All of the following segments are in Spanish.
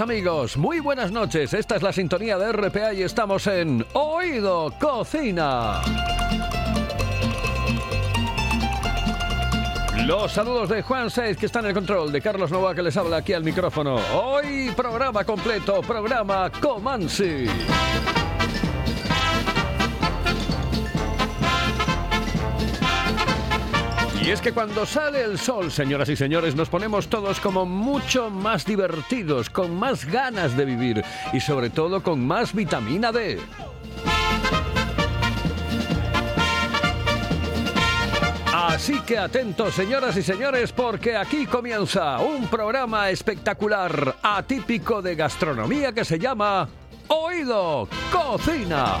Amigos, muy buenas noches. Esta es la sintonía de RPA y estamos en Oído Cocina. Los saludos de Juan Saiz, que está en el control, de Carlos Nova, que les habla aquí al micrófono. Hoy programa completo, programa Comansi. Y es que cuando sale el sol, señoras y señores, nos ponemos todos como mucho más divertidos, con más ganas de vivir y sobre todo con más vitamina D. Así que atentos, señoras y señores, porque aquí comienza un programa espectacular, atípico de gastronomía que se llama Oído Cocina.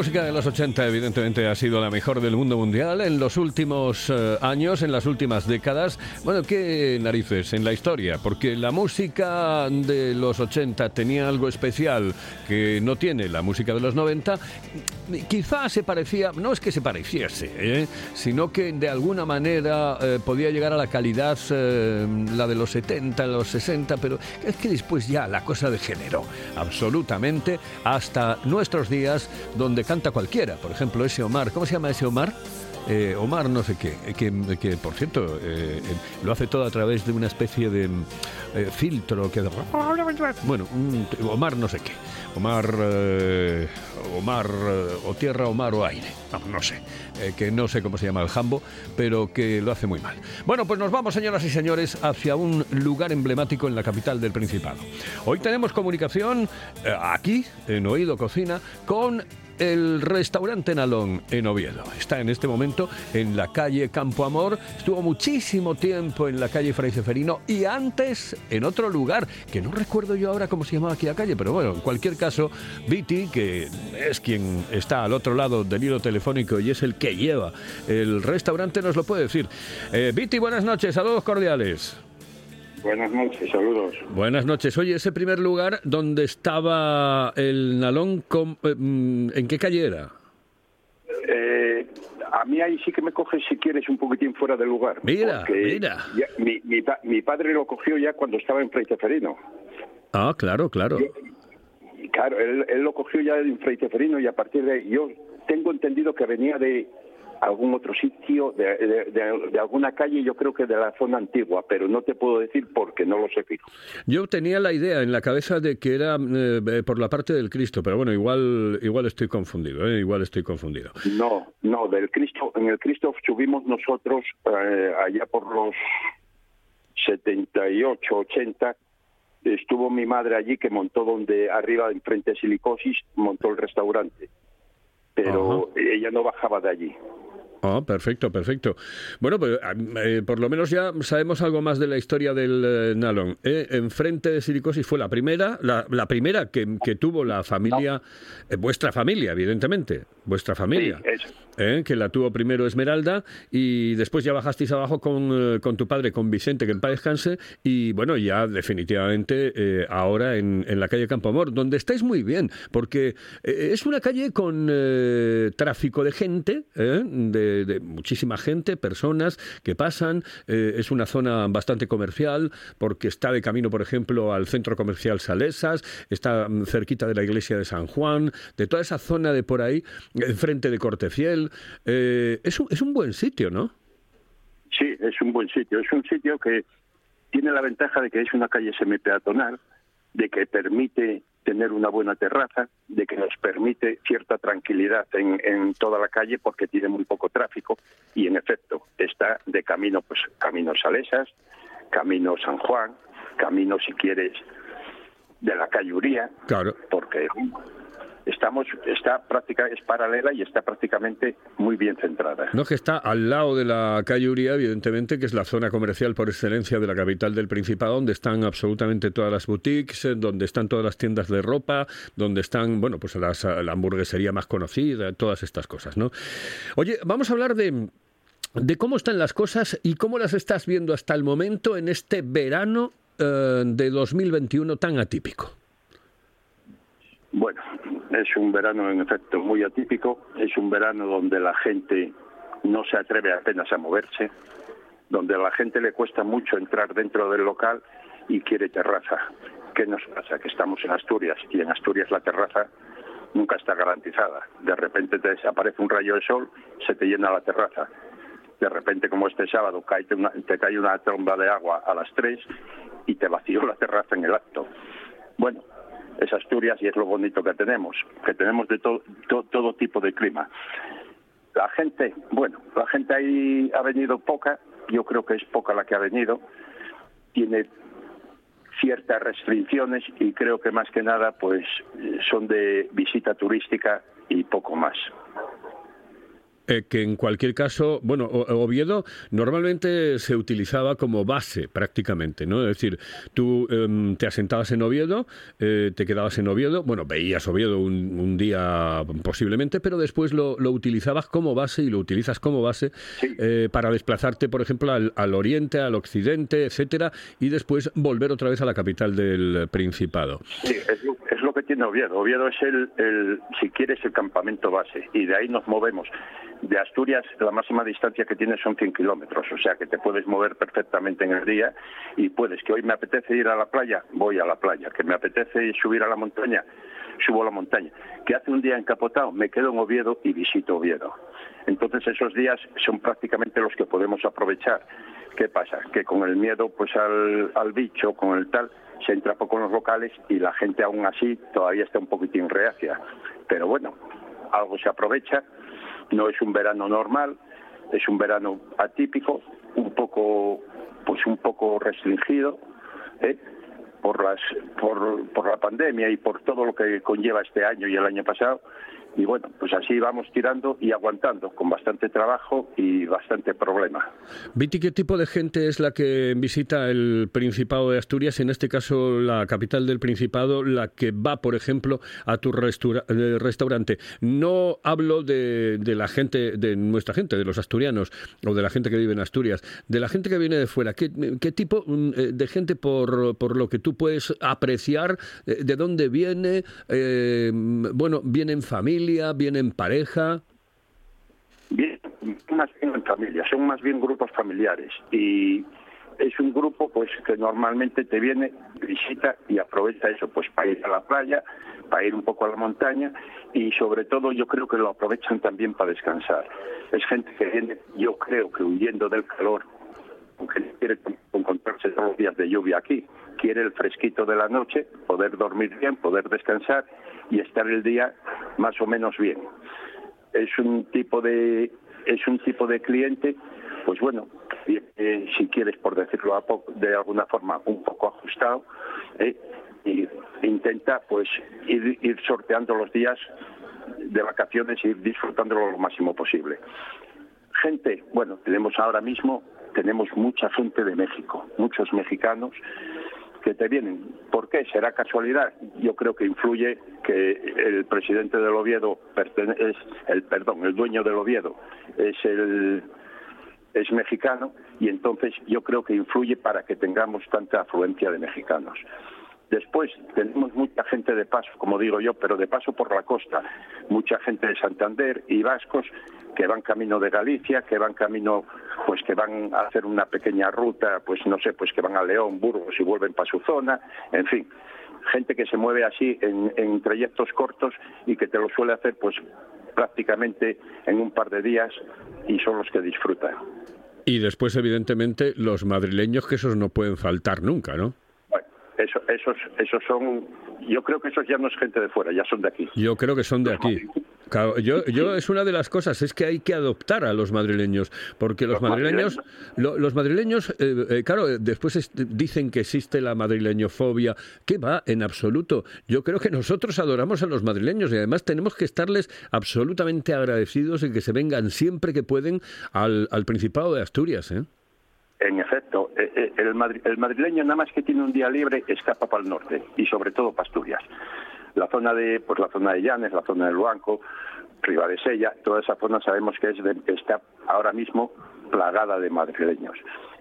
Música de los 80 evidentemente ha sido la mejor del mundo mundial en los últimos eh, años, en las últimas décadas. Bueno, qué narices en la historia, porque la música de los 80 tenía algo especial que no tiene la música de los 90. Quizá se parecía, no es que se pareciese, ¿eh? sino que de alguna manera eh, podía llegar a la calidad la de los 70, los 60, pero es que después ya la cosa degeneró absolutamente hasta nuestros días donde canta cualquiera. Por ejemplo, ese Omar, ¿cómo se llama ese Omar? Eh, Omar no sé qué, que, por cierto eh, eh, lo hace todo a través de una especie de filtro que... Bueno, un- Omar no sé qué. Omar, Omar o tierra, Omar o aire. No, no sé, que no sé cómo se llama el jambo, pero que lo hace muy mal. Bueno, pues nos vamos, señoras y señores, hacia un lugar emblemático en la capital del Principado. Hoy tenemos comunicación aquí, en Oído Cocina, con el restaurante Nalón en Oviedo. Está en este momento en la calle Campo Amor. Estuvo muchísimo tiempo en la calle Fray Ceferino y antes en otro lugar, que no recuerdo yo ahora cómo se llamaba aquí la calle, pero bueno, en cualquier caso, Viti, que es quien está al otro lado del hilo telefónico y es el que lleva el restaurante, nos lo puede decir. Eh, Viti, buenas noches, saludos cordiales. Buenas noches, saludos. Buenas noches. Oye, ese primer lugar donde estaba el Nalón, eh, mm, ¿en qué calle era? Eh, a mí ahí sí que me coges si quieres un poquitín fuera del lugar. Mira, mira. ya- mi, mi mi padre lo cogió ya cuando estaba en Freiteferino. Ah, claro, claro. Claro, él, él lo cogió ya en Freiteferino y a partir de yo tengo entendido que venía de algún otro sitio, de, de- de- de alguna calle, yo creo que de la zona antigua, pero no te puedo decir porque no lo sé fijo. Yo tenía la idea en la cabeza de que era eh, eh, por la parte del Cristo, pero bueno, igual, igual estoy confundido, ¿eh? igual estoy confundido. No, no, del Cristo, en el Cristo subimos nosotros eh, allá por los 78, 80, estuvo mi madre allí que montó donde arriba enfrente de Silicosis, montó el restaurante, pero ella no bajaba de allí. Ah, perfecto, perfecto. Bueno, pues eh, por lo menos ya sabemos algo más de la historia del eh, Nalón. ¿eh? Enfrente de Silicosis fue la primera, la, la primera que, que tuvo la familia, eh, vuestra familia, evidentemente, vuestra familia. Sí. ¿eh? que la tuvo primero Esmeralda y después ya bajasteis abajo con, con tu padre, con Vicente, que en paz descanse, y bueno, ya definitivamente eh, ahora en, en la calle Campoamor, donde estáis muy bien, porque es una calle con tráfico de gente, ¿eh? De, de muchísima gente, personas que pasan, eh, es una zona bastante comercial, porque está de camino, por ejemplo, al centro comercial Salesas, está cerquita de la iglesia de San Juan, de toda esa zona de por ahí, enfrente de Cortefiel. Eh, es, un, es un buen sitio, ¿no? Sí, es un buen sitio. Es un sitio que tiene la ventaja de que es una calle semipeatonal, de que permite tener una buena terraza, de que nos permite cierta tranquilidad en, en toda la calle porque tiene muy poco tráfico y en efecto está de camino, pues camino Salesas, camino San Juan, camino si quieres de la calle Uría, Claro. porque estamos está práctica es paralela y está prácticamente muy bien centrada. No, que está al lado de la calle Uría, evidentemente, que es la zona comercial por excelencia de la capital del Principado, donde están absolutamente todas las boutiques, eh, donde están todas las tiendas de ropa, donde están, bueno, pues las, la hamburguesería más conocida, todas estas cosas, ¿no? Oye, vamos a hablar de, de cómo están las cosas y cómo las estás viendo hasta el momento en este verano eh, de 2021 tan atípico. Bueno, es un verano en efecto muy atípico, es un verano donde la gente no se atreve apenas a moverse, donde a la gente le cuesta mucho entrar dentro del local y quiere terraza. ¿Qué nos pasa? Que estamos en Asturias y en Asturias la terraza nunca está garantizada. De repente te desaparece un rayo de sol, se te llena la terraza. De repente, como este sábado, cae una- te cae una tromba de agua a las 3 y te vació la terraza en el acto. Bueno, es Asturias y es lo bonito que tenemos, que tenemos de to- to- todo tipo de clima. La gente, bueno, la gente ahí ha venido poca, yo creo que es poca la que ha venido, tiene ciertas restricciones y creo que más que nada pues son de visita turística y poco más. Eh, que en cualquier caso, bueno, O- Oviedo normalmente se utilizaba como base prácticamente, ¿no? Es decir, tú em, te asentabas en Oviedo, eh, te quedabas en Oviedo, bueno, veías Oviedo un, un día posiblemente, pero después lo, lo utilizabas como base y lo utilizas como base Sí. eh, para desplazarte, por ejemplo, al, al oriente, al occidente, etcétera, y después volver otra vez a la capital del Principado. Sí, es lo, tiene Oviedo. Oviedo es el, si quieres, el campamento base y de ahí nos movemos. De Asturias, la máxima distancia que tienes son 100 kilómetros, o sea que te puedes mover perfectamente en el día y puedes, que hoy me apetece ir a la playa, voy a la playa, que me apetece subir a la montaña, subo a la montaña, que hace un día encapotado, me quedo en Oviedo y visito Oviedo. Entonces esos días son prácticamente los que podemos aprovechar. ¿Qué pasa? Que con el miedo pues al bicho, con el tal, se entra poco en los locales y la gente aún así todavía está un poquitín reacia. Pero bueno, algo se aprovecha, no es un verano normal, es un verano atípico, un poco, pues un poco restringido, ¿eh? por las, por, por la pandemia y por todo lo que conlleva este año y el año pasado, y bueno, pues así vamos tirando y aguantando, con bastante trabajo y bastante problema. Viti, ¿qué tipo de gente es la que visita el Principado de Asturias, en este caso la capital del Principado, la que va, por ejemplo, a tu eh, restaurante? No hablo de, la gente, de nuestra gente, de los asturianos, o de la gente que vive en Asturias, de la gente que viene de fuera. ¿Qué, tipo mm, eh, de gente, por, por, lo que tú puedes apreciar, eh, de dónde viene? bueno, viene en familia viene en pareja? Bien, más bien en familia, son más bien grupos familiares y es un grupo pues que normalmente te viene, visita y aprovecha eso pues para ir a la playa, para ir un poco a la montaña y sobre todo yo creo que lo aprovechan también para descansar. Es gente que viene, yo creo que huyendo del calor, aunque quiere encontrarse todos los días de lluvia aquí, quiere el fresquito de la noche, poder dormir bien, poder descansar y estar el día más o menos bien. Es un tipo de es un tipo de cliente, pues bueno, eh, si quieres por decirlo de alguna forma un poco ajustado, eh, intenta pues ir, ir sorteando los días de vacaciones y ir disfrutándolo lo máximo posible. Gente, bueno, tenemos ahora mismo tenemos mucha gente de México, muchos mexicanos que te vienen. ¿Por qué? ¿Será casualidad? Yo creo que influye que el presidente del Oviedo es el perdón, el dueño del Oviedo es el es mexicano y entonces yo creo que influye para que tengamos tanta afluencia de mexicanos. Después tenemos mucha gente de paso, como digo yo, pero de paso por la costa, mucha gente de Santander y vascos que van camino de Galicia, que van camino, pues que van a hacer una pequeña ruta, pues no sé, pues que van a León, Burgos y vuelven para su zona, en fin, gente que se mueve así en, trayectos cortos y que te lo suele hacer pues prácticamente en un par de días y son los que disfrutan. Y después, evidentemente, los madrileños, que esos no pueden faltar nunca, ¿no? Eso, esos, esos son, yo creo que esos ya no es gente de fuera, ya son de aquí. Yo creo que son de aquí. Yo, yo es una de las cosas, es que hay que adoptar a los madrileños, porque los, madrileños, los madrileños, eh, eh, claro, después dicen que existe la madrileñofobia, que va en absoluto. Yo creo que nosotros adoramos a los madrileños y además tenemos que estarles absolutamente agradecidos y que se vengan siempre que pueden al, al Principado de Asturias. ¿eh? En efecto, eh, eh, el, madrileño nada más que tiene un día libre escapa para el norte y sobre todo para Asturias. La zona de, pues la zona de Llanes, la zona del Luanco, Sella, toda esa zona sabemos que es está ahora mismo plagada de madrileños.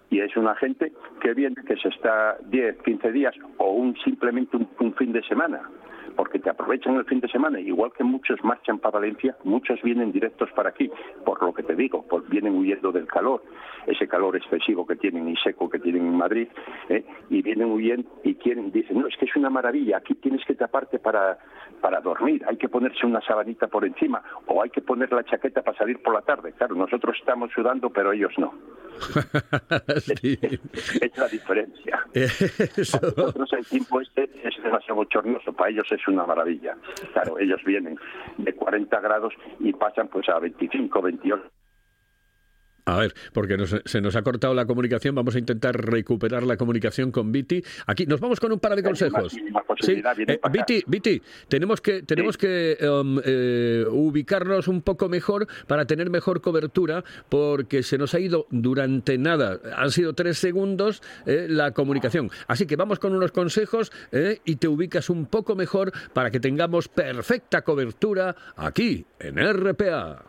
Y es una gente que viene, que se está 10, 15 días o un, simplemente un fin de semana porque te aprovechan el fin de semana, igual que muchos marchan para Valencia, muchos vienen directos para aquí, por lo que te digo, vienen huyendo del calor, ese calor excesivo que tienen y seco que tienen en Madrid, ¿eh? y vienen huyendo y quieren, dicen, no, es que es una maravilla, aquí tienes que taparte para, para dormir, hay que ponerse una sabanita por encima, o hay que poner la chaqueta para salir por la tarde. Claro, nosotros estamos sudando, pero ellos no. es, la diferencia. Nosotros el tiempo este es demasiado bochornoso, para ellos es una maravilla. Claro, ellos vienen de 40 grados y pasan pues a 25, 28 a ver, porque se nos ha cortado la comunicación, vamos a intentar recuperar la comunicación con Viti. Aquí nos vamos con un par de consejos. Sí. Eh, Viti, Viti, tenemos que tenemos que um, eh, ubicarnos un poco mejor para tener mejor cobertura, porque se nos ha ido durante nada, han sido tres segundos eh, la comunicación. Así que vamos con unos consejos y te ubicas un poco mejor para que tengamos perfecta cobertura aquí en RPA.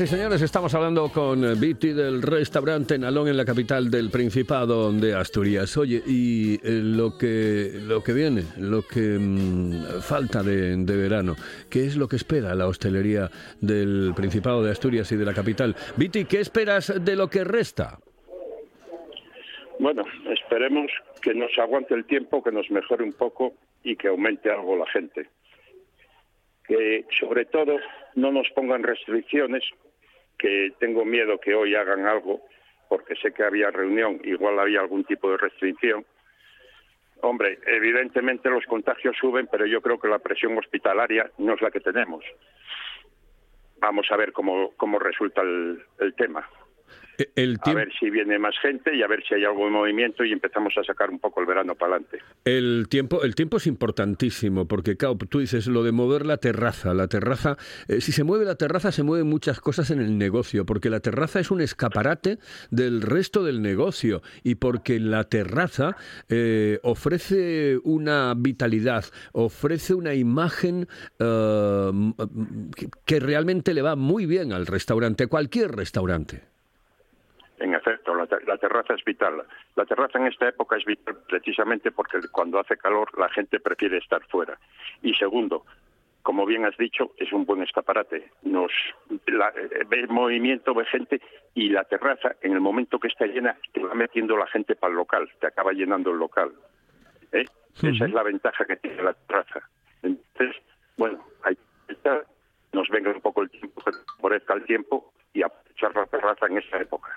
Y señores, estamos hablando con Viti del restaurante Nalón en la capital del Principado de Asturias. Oye, y eh, lo que lo que viene, lo que mm, falta de, de verano, ¿qué es lo que espera la hostelería del Principado de Asturias y de la capital? Viti, ¿qué esperas de lo que resta? Bueno, esperemos que nos aguante el tiempo, que nos mejore un poco y que aumente algo la gente. Que sobre todo no nos pongan restricciones, que tengo miedo que hoy hagan algo, porque sé que había reunión, igual había algún tipo de restricción. Hombre, evidentemente los contagios suben, pero yo creo que la presión hospitalaria no es la que tenemos. Vamos a ver cómo, cómo resulta el, el tema. Eh, El A ver si viene más gente y a ver si hay algo de movimiento y empezamos a sacar un poco el verano para adelante. El tiempo, el tiempo es importantísimo porque, claro, tú dices lo de mover la terraza. La terraza, eh, si se mueve la terraza, se mueven muchas cosas en el negocio, porque la terraza es un escaparate del resto del negocio y porque la terraza eh, ofrece una vitalidad, ofrece una imagen eh, que- realmente le va muy bien al restaurante, cualquier restaurante. En efecto, la, te- la terraza es vital. La terraza en esta época es vital precisamente porque cuando hace calor la gente prefiere estar fuera. Y segundo, como bien has dicho, es un buen escaparate. Nos la, eh, ve movimiento, ve gente y la terraza, en el momento que está llena, te va metiendo la gente para el local, te acaba llenando el local. ¿eh? Esa es la ventaja que tiene la terraza. Entonces, bueno, hay que estar, nos venga un poco el tiempo, que favorezca el tiempo y aprovechar la terraza en esta época.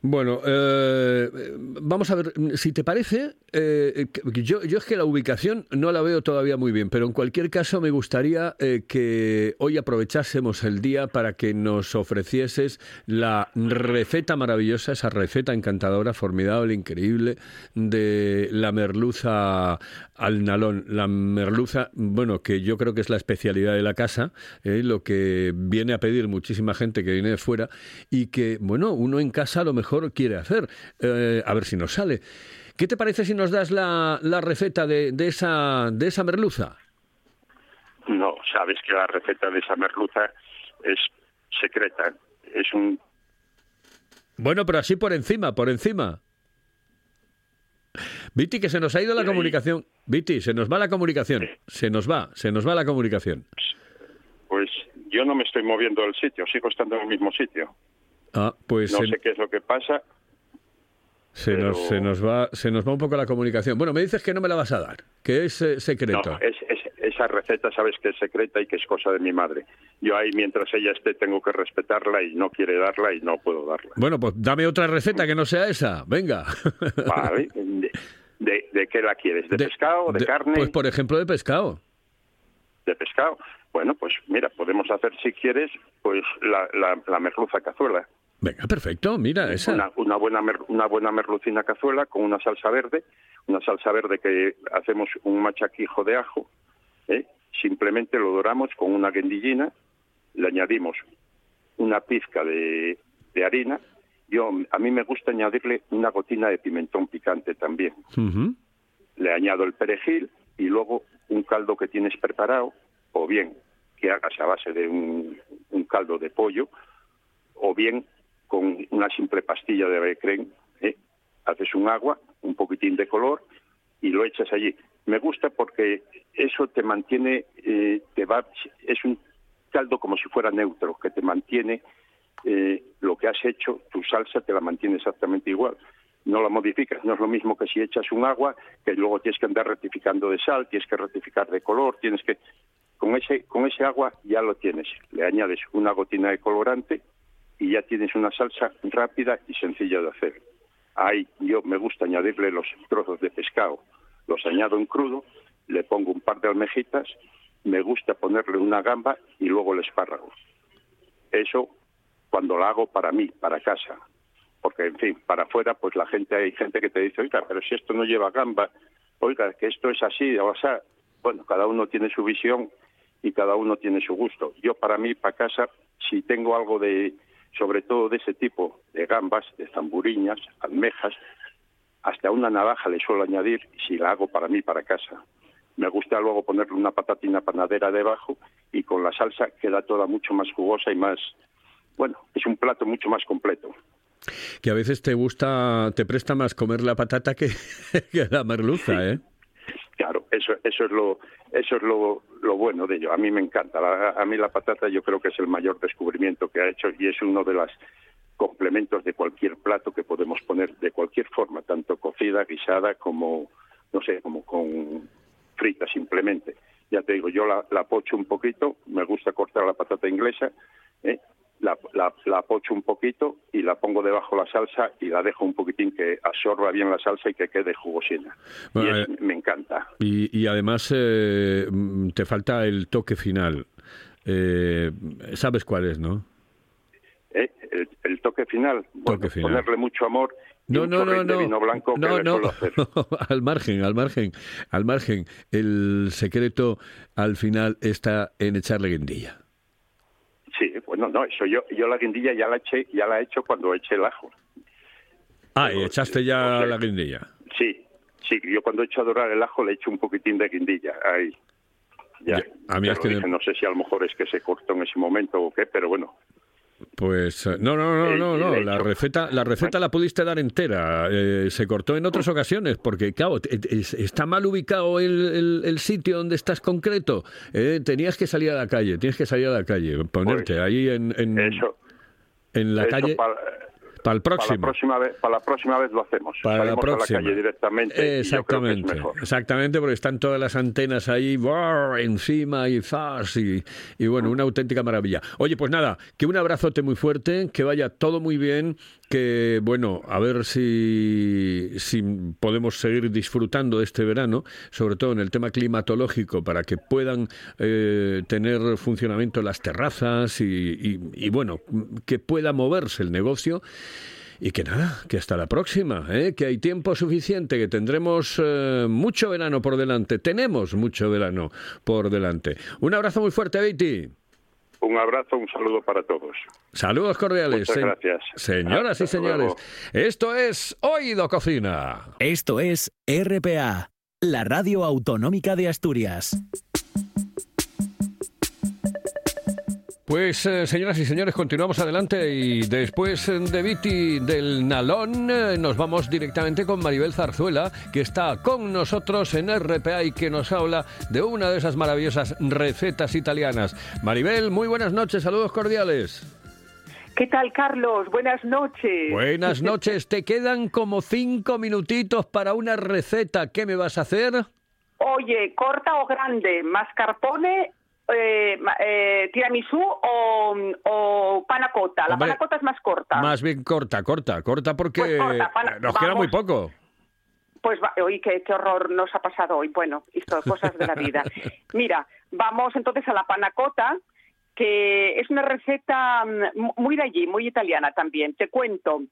Bueno, eh, vamos a ver, si te parece, eh, yo, yo es que la ubicación no la veo todavía muy bien, pero en cualquier caso me gustaría eh, que hoy aprovechásemos el día para que nos ofrecieses la receta maravillosa, esa receta encantadora, formidable, increíble, de la merluza al nalón. La merluza, bueno, que yo creo que es la especialidad de la casa, eh, lo que viene a pedir muchísima gente que viene de fuera y que, bueno, uno en casa a lo mejor quiere hacer. Eh, a ver si nos sale. ¿Qué te parece si nos das la, la receta de, de esa, de esa merluza? No, sabes que la receta de esa merluza es secreta. Es un Bueno, pero así por encima, por encima. Viti, que se nos ha ido la comunicación. Viti, se nos va la comunicación. Se nos va, se nos va la comunicación. pues yo no me estoy moviendo del sitio, sigo estando en el mismo sitio. Ah, pues No sé qué es lo que pasa. se nos, pero- se nos va, se nos va un poco la comunicación. Bueno, me dices que no me la vas a dar, que es eh, secreto. No, es, es- esa receta sabes que es secreta y que es cosa de mi madre. Yo ahí mientras ella esté tengo que respetarla y no quiere darla y no puedo darla. Bueno, pues dame otra receta que no sea esa. Venga. Vale. ¿De, de, de qué la quieres? ¿De, pescado? ¿De, de- carne? Pues por ejemplo de pescado. de pescado. Bueno, pues mira, podemos hacer si quieres, pues la, la, la merluza cazuela. Venga, perfecto, mira, esa. Una, una buena mer- una buena merlucina cazuela con una salsa verde, una salsa verde que hacemos un machaquijo de ajo, ¿eh? simplemente lo doramos con una guendillina, le añadimos una pizca de, de harina, yo a mí me gusta añadirle una gotina de pimentón picante también. Le añado el perejil y luego un caldo que tienes preparado, o bien que hagas a base de un, un caldo de pollo, o bien con una simple pastilla de becrén, ¿eh? haces un agua, un poquitín de color y lo echas allí. Me gusta porque eso te mantiene, eh, te va, es un caldo como si fuera neutro, que te mantiene eh, lo que has hecho, tu salsa te la mantiene exactamente igual. No la modificas, no es lo mismo que si echas un agua, que luego tienes que andar rectificando de sal, tienes que rectificar de color, tienes que... Con ese, con ese agua ya lo tienes. Le añades una gotina de colorante y ya tienes una salsa rápida y sencilla de hacer. Ahí yo me gusta añadirle los trozos de pescado. Los añado en crudo, le pongo un par de almejitas, me gusta ponerle una gamba y luego el espárrago. Eso cuando lo hago para mí, para casa. Porque, en fin, para afuera, pues la gente, hay gente que te dice, oiga, pero si esto no lleva gamba, oiga, que esto es así, o sea, bueno, cada uno tiene su visión y cada uno tiene su gusto. Yo para mí, para casa, si tengo algo de, sobre todo de ese tipo, de gambas, de zamburiñas, almejas, hasta una navaja le suelo añadir si la hago para mí, para casa. Me gusta luego ponerle una patatina panadera debajo y con la salsa queda toda mucho más jugosa y más, bueno, es un plato mucho más completo. Que a veces te gusta, te presta más comer la patata que, que la merluza, ¿eh? Eso, eso es lo, eso es lo, lo bueno de ello. A mí me encanta. A mí la patata yo creo que es el mayor descubrimiento que ha hecho y es uno de los complementos de cualquier plato que podemos poner de cualquier forma, tanto cocida, guisada, como, no sé, como con frita simplemente. Ya te digo, yo la, la pocho un poquito, me gusta cortar la patata inglesa, ¿eh? La, la, la pocho un poquito y la pongo debajo la salsa y la dejo un poquitín que absorba bien la salsa y que quede jugosina. Bueno, y es- eh, me encanta. Y, y además eh, mm, te falta el toque final. Eh, ¿Sabes cuál es, no? ¿eh? El, el toque final, bueno, Toque final. ponerle mucho amor No, no, no, vino blanco que no, no. al margen, al margen, al margen. El secreto al final está en echarle guindilla. Bueno, no, eso yo, yo la guindilla ya la eché, ya la he hecho cuando eché el ajo. Ah, y echaste ya o sea, la guindilla. Sí, sí, yo cuando he hecho a dorar el ajo le echo un poquitín de guindilla, ahí. Ya, a mí es Pero que- dije, no sé si a lo mejor es que se cortó en ese momento o qué, pero bueno, Pues eh, no, no, no, Eh, no, no. La receta, la receta la pudiste dar entera. Eh, se cortó en otras ocasiones porque, claro, está mal ubicado el, el- el sitio donde estás concreto. Eh, tenías que salir a la calle, tienes que salir a la calle, ponerte ahí en, en, Pues, eso, en la eso calle para, para el para la próximo. próxima vez, para la próxima vez lo hacemos. Para la próxima. a la calle directamente. y yo creo que es Exactamente, mejor. exactamente, porque están todas las antenas ahí ¡buah! encima y zas y, y bueno, una auténtica maravilla. Oye, pues nada, que un abrazote muy fuerte, que vaya todo muy bien, que bueno, a ver si, si podemos seguir disfrutando este verano, sobre todo en el tema climatológico, para que puedan eh, tener funcionamiento las terrazas y, y- y, bueno, que pueda moverse el negocio. Y que nada, que hasta la próxima, ¿eh? que hay tiempo suficiente, que tendremos eh, mucho verano por delante, tenemos mucho verano por delante. Un abrazo muy fuerte, Beatty. Un abrazo, un saludo para todos. Saludos cordiales. Muchas gracias. Señoras y señores, luego. esto es Oído Cocina. Esto es RPA, la radio autonómica de Asturias. Pues, eh, señoras y señores, continuamos adelante y después eh, de Viti del Nalón eh, nos vamos directamente con Maribel Zarzuela, que está con nosotros en RPA y que nos habla de una de esas maravillosas recetas italianas. Maribel, muy buenas noches, saludos cordiales. ¿Qué tal, Carlos? Buenas noches. Buenas noches, te quedan como cinco minutitos para una receta. ¿Qué me vas a hacer? Oye, corta o grande, mascarpone, eh, eh, tiramisú o, o panacota. La Hombre, panacota es más corta. Más bien corta, corta, corta porque Pues corta, pana- nos queda muy poco. Pues, qué, qué horror nos ha pasado hoy. Bueno, esto, cosas de la vida. Mira, vamos entonces a la panacota, que es una receta mm, muy de allí, muy italiana también. Te cuento.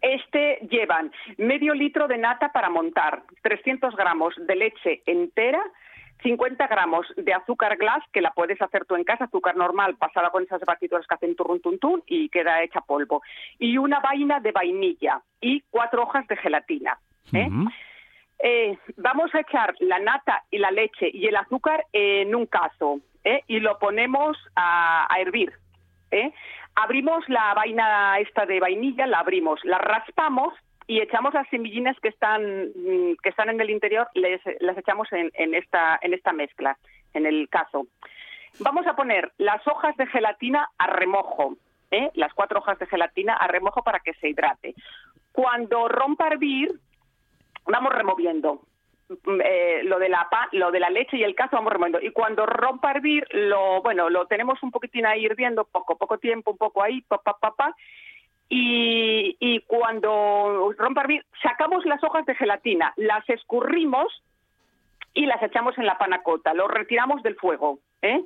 Este llevan medio litro de nata para montar, 300 gramos de leche entera, 50 gramos de azúcar glass, que la puedes hacer tú en casa, azúcar normal, pasada con esas batidoras que hacen turrun y queda hecha polvo, y una vaina de vainilla y cuatro hojas de gelatina. ¿eh? Eh, vamos a echar la nata y la leche y el azúcar en un cazo ¿eh? y lo ponemos a, a hervir. Abrimos la vaina esta de vainilla, la abrimos, la raspamos y echamos las semillinas que están mm, que están en el interior, las echamos en, esta en esta mezcla, en el cazo. Vamos a poner las hojas de gelatina a remojo, ¿eh? las cuatro hojas de gelatina a remojo para que se hidrate. Cuando rompa a hervir, vamos removiendo. Mm, eh, lo de la lo de la leche y el cazo vamos removiendo y cuando rompa a hervir lo bueno lo tenemos un poquitín ahí hirviendo poco poco tiempo un poco ahí pa, pa, y, y cuando rompa hervir sacamos las hojas de gelatina las escurrimos y las echamos en la panacota lo retiramos del fuego ¿eh?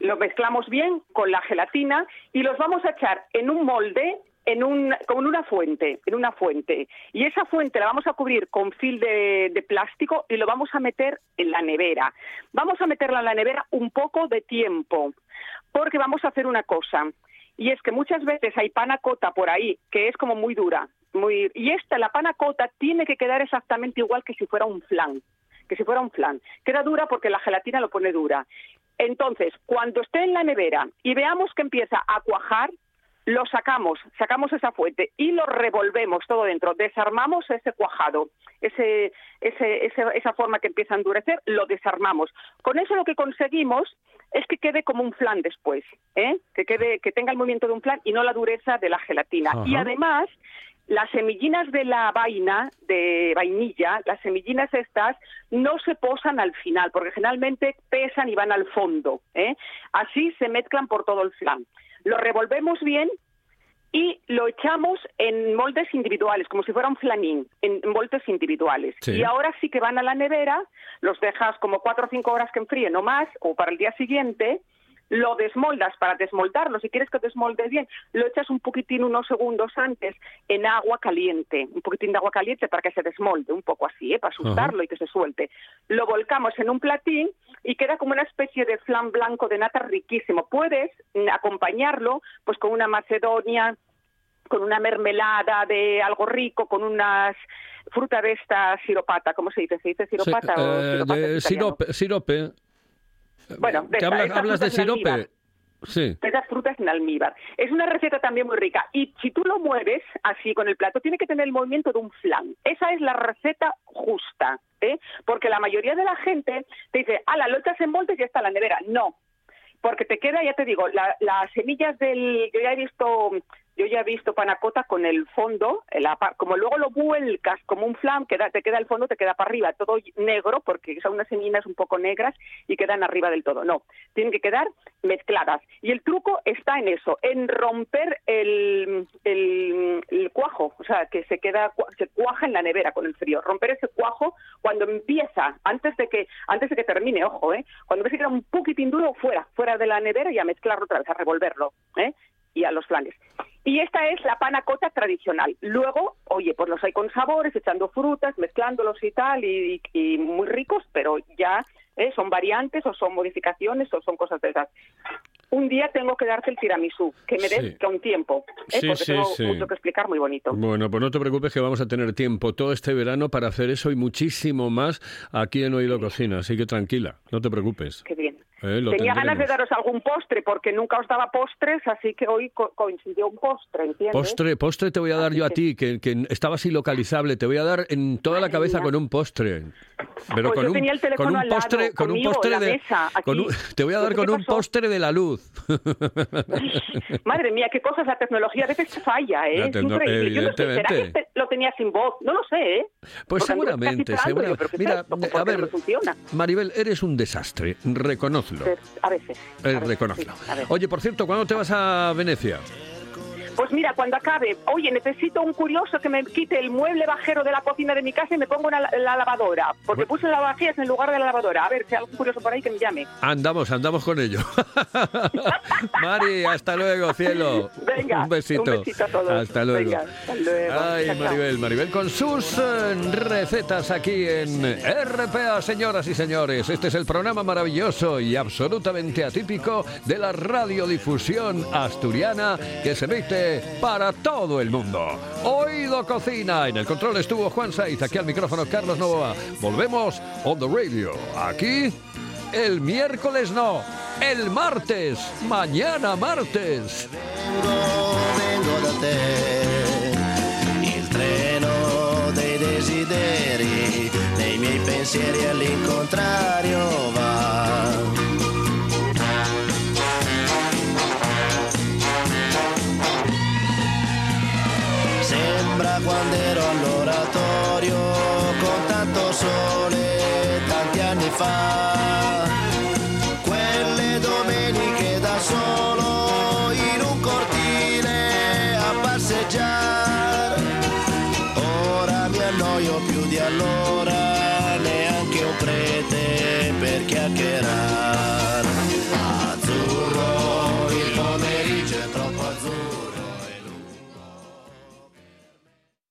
lo mezclamos bien con la gelatina y los vamos a echar en un molde en un, con una fuente, en una fuente. Y esa fuente la vamos a cubrir con fil de, de plástico y lo vamos a meter en la nevera. Vamos a meterla en la nevera un poco de tiempo, porque vamos a hacer una cosa. Y es que muchas veces hay panacota por ahí que es como muy dura. Muy, y esta, la panacota, tiene que quedar exactamente igual que si fuera un flan que si fuera un flan. Queda dura porque la gelatina lo pone dura. Entonces, cuando esté en la nevera y veamos que empieza a cuajar, lo sacamos, sacamos esa fuente y lo revolvemos todo dentro, desarmamos ese cuajado, ese, ese, ese- esa forma que empieza a endurecer, lo desarmamos. Con eso lo que conseguimos es que quede como un flan después, ¿eh? que, quede, que tenga el movimiento de un flan y no la dureza de la gelatina. Ajá. Y además, las semillinas de la vaina, de vainilla, las semillinas estas, no se posan al final, porque generalmente pesan y van al fondo. ¿eh? Así se mezclan por todo el flan. Lo revolvemos bien y lo echamos en moldes individuales, como si fuera un flanín, en moldes individuales. Sí. Y ahora sí que van a la nevera, los dejas como cuatro o cinco horas que enfríen o más, o para el día siguiente, lo desmoldas para desmoldarlo. Si quieres que desmolde bien, lo echas un poquitín unos segundos antes en agua caliente, un poquitín de agua caliente para que se desmolde, un poco así, ¿eh? para asustarlo y que se suelte. Lo volcamos en un platín y queda como una especie de flan blanco de nata riquísimo. Puedes acompañarlo pues con una macedonia, con una mermelada de algo rico, con unas fruta de esta siropata, ¿cómo se dice? ¿Se dice siropata o Eh, siropata sirope. sirope. Bueno, de ¿Qué esta- hablas, de sirope? Sí. esas frutas en almíbar. Es una receta también muy rica. Y si tú lo mueves así con el plato, tiene que tener el movimiento de un flan. Esa es la receta justa, ¿eh? Porque la mayoría de la gente te dice, ala, lo echas en moldes y ya está la nevera. No, porque te queda, ya te digo, la- las semillas del... Yo ya he visto... Yo ya he visto panacota con el fondo, como luego lo vuelcas como un queda, te queda el fondo, te queda para arriba, todo negro, porque son unas semillas un poco negras y quedan arriba del todo. No, tienen que quedar mezcladas. Y el truco está en eso, en romper el, cuajo, o sea, que se queda se cuaja en la nevera con el frío. Romper ese cuajo cuando empieza, antes de que antes de que termine, ojo, ¿eh? Cuando que queda un poquitín duro, fuera, fuera de la nevera y a mezclarlo otra vez, a revolverlo, ¿eh? Y a los flanes. Y esta es la panacota tradicional. Luego, oye, pues los hay con sabores, echando frutas, mezclándolos y tal, y, y muy ricos, pero ya ¿eh? son variantes o son modificaciones o son cosas de esas. Un día tengo que darte el tiramisú, que me des Sí. con tiempo, ¿eh? Sí, porque sí, tengo mucho que explicar muy bonito. Bueno, pues no te preocupes que vamos a tener tiempo todo este verano para hacer eso y muchísimo más aquí en Oído Cocina, así que tranquila, no te preocupes. Qué bien. Eh, Tenía ganas de daros algún postre porque nunca os daba postres, así que hoy co- coincidió un postre, ¿entiendes? Postre, postre te voy a dar yo a ti, que, que estabas ilocalizable. Te voy a dar en toda la cabeza con un postre. Pero Pues con un, con un lado, postre, con un postre de, mesa, aquí. con un- te voy a dar ¿qué con un pasó? postre de la luz. Madre mía, qué cosas la tecnología a veces falla, ¿eh? Es increíble. Yo no sé, ¿será que este lo tenía sin voz? No lo sé, ¿eh? Pues Porque seguramente, seguramente. yo, pero ¿qué es Mira, a no ver? Maribel, eres un desastre, A veces. Eh, reconócelo. Oye, por cierto, ¿cuándo te vas a Venecia? Pues mira, cuando acabe, oye, necesito un curioso que me quite el mueble bajero de la cocina de mi casa y me ponga una, la lavadora. Porque puse lavavajillas en lugar de la lavadora. A ver, si hay algún curioso por ahí que me llame. Andamos, andamos con ello. Mari, hasta luego, cielo. Venga, un besito. un besito a todos. Hasta luego. Venga, hasta luego. Ay. Maribel, Maribel, con sus eh, recetas aquí en RPA, señoras y señores. Este es el programa maravilloso y absolutamente atípico de la radiodifusión asturiana que se emite para todo el mundo. Oído Cocina. En el control estuvo Juan Saiz, aquí al micrófono Carlos Novoa. Volvemos on the radio. Aquí el miércoles no, el martes, mañana martes. il treno dei desideri miei pensieri all'incontrario va fun.